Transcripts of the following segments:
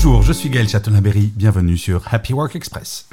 Bonjour, je suis Gaël Chatonaberry, bienvenue sur Happy Work Express.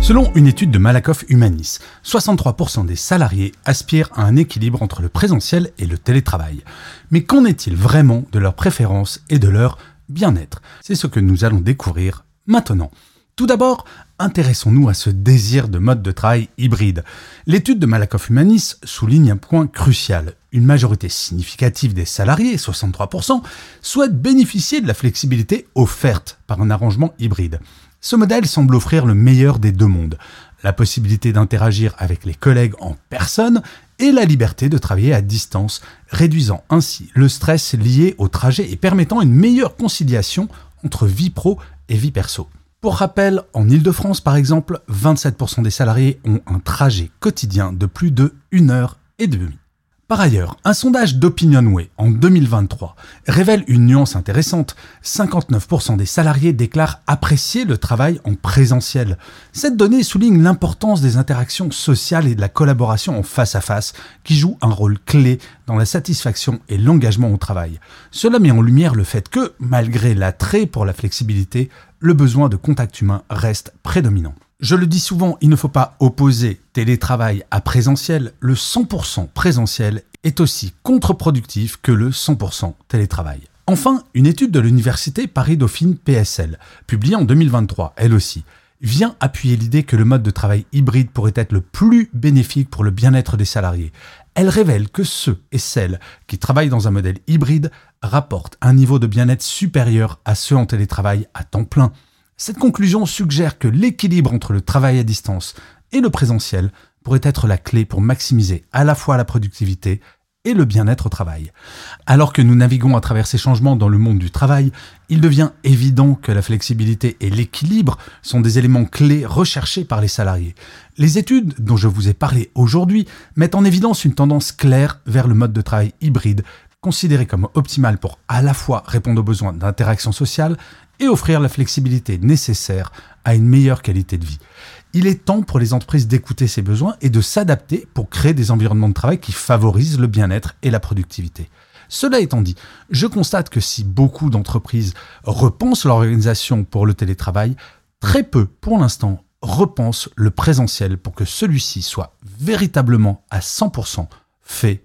Selon une étude de Malakoff Humanis, 63% des salariés aspirent à un équilibre entre le présentiel et le télétravail. Mais qu'en est-il vraiment de leurs préférences et de leur bien-être? C'est ce que nous allons découvrir maintenant. Tout d'abord, intéressons-nous à ce désir de mode de travail hybride. L'étude de Malakoff Humanis souligne un point crucial. Une majorité significative des salariés, 63%, souhaitent bénéficier de la flexibilité offerte par un arrangement hybride. Ce modèle semble offrir le meilleur des deux mondes, la possibilité d'interagir avec les collègues en personne et la liberté de travailler à distance, réduisant ainsi le stress lié au trajet et permettant une meilleure conciliation entre vie pro et vie perso. Pour rappel, en Ile-de-France par exemple, 27% des salariés ont un trajet quotidien de plus de 1 heure et demie. Par ailleurs, un sondage d'OpinionWay en 2023 révèle une nuance intéressante. 59% des salariés déclarent apprécier le travail en présentiel. Cette donnée souligne l'importance des interactions sociales et de la collaboration en face à face qui jouent un rôle clé dans la satisfaction et l'engagement au travail. Cela met en lumière le fait que, malgré l'attrait pour la flexibilité, le besoin de contact humain reste prédominant. Je le dis souvent, il ne faut pas opposer télétravail à présentiel. Le 100% présentiel est aussi contre-productif que le 100% télétravail. Enfin, une étude de l'université Paris-Dauphine PSL, publiée en 2023, elle aussi, vient appuyer l'idée que le mode de travail hybride pourrait être le plus bénéfique pour le bien-être des salariés. Elle révèle que ceux et celles qui travaillent dans un modèle hybride rapportent un niveau de bien-être supérieur à ceux en télétravail à temps plein. Cette conclusion suggère que l'équilibre entre le travail à distance et le présentiel pourrait être la clé pour maximiser à la fois la productivité et le bien-être au travail. Alors que nous naviguons à travers ces changements dans le monde du travail, il devient évident que la flexibilité et l'équilibre sont des éléments clés recherchés par les salariés. Les études dont je vous ai parlé aujourd'hui mettent en évidence une tendance claire vers le mode de travail hybride, considéré comme optimal pour à la fois répondre aux besoins d'interaction sociale et offrir la flexibilité nécessaire à une meilleure qualité de vie. Il est temps pour les entreprises d'écouter ces besoins et de s'adapter pour créer des environnements de travail qui favorisent le bien-être et la productivité. Cela étant dit, je constate que si beaucoup d'entreprises repensent l'organisation pour le télétravail, très peu, pour l'instant, repensent le présentiel pour que celui-ci soit véritablement à 100% fait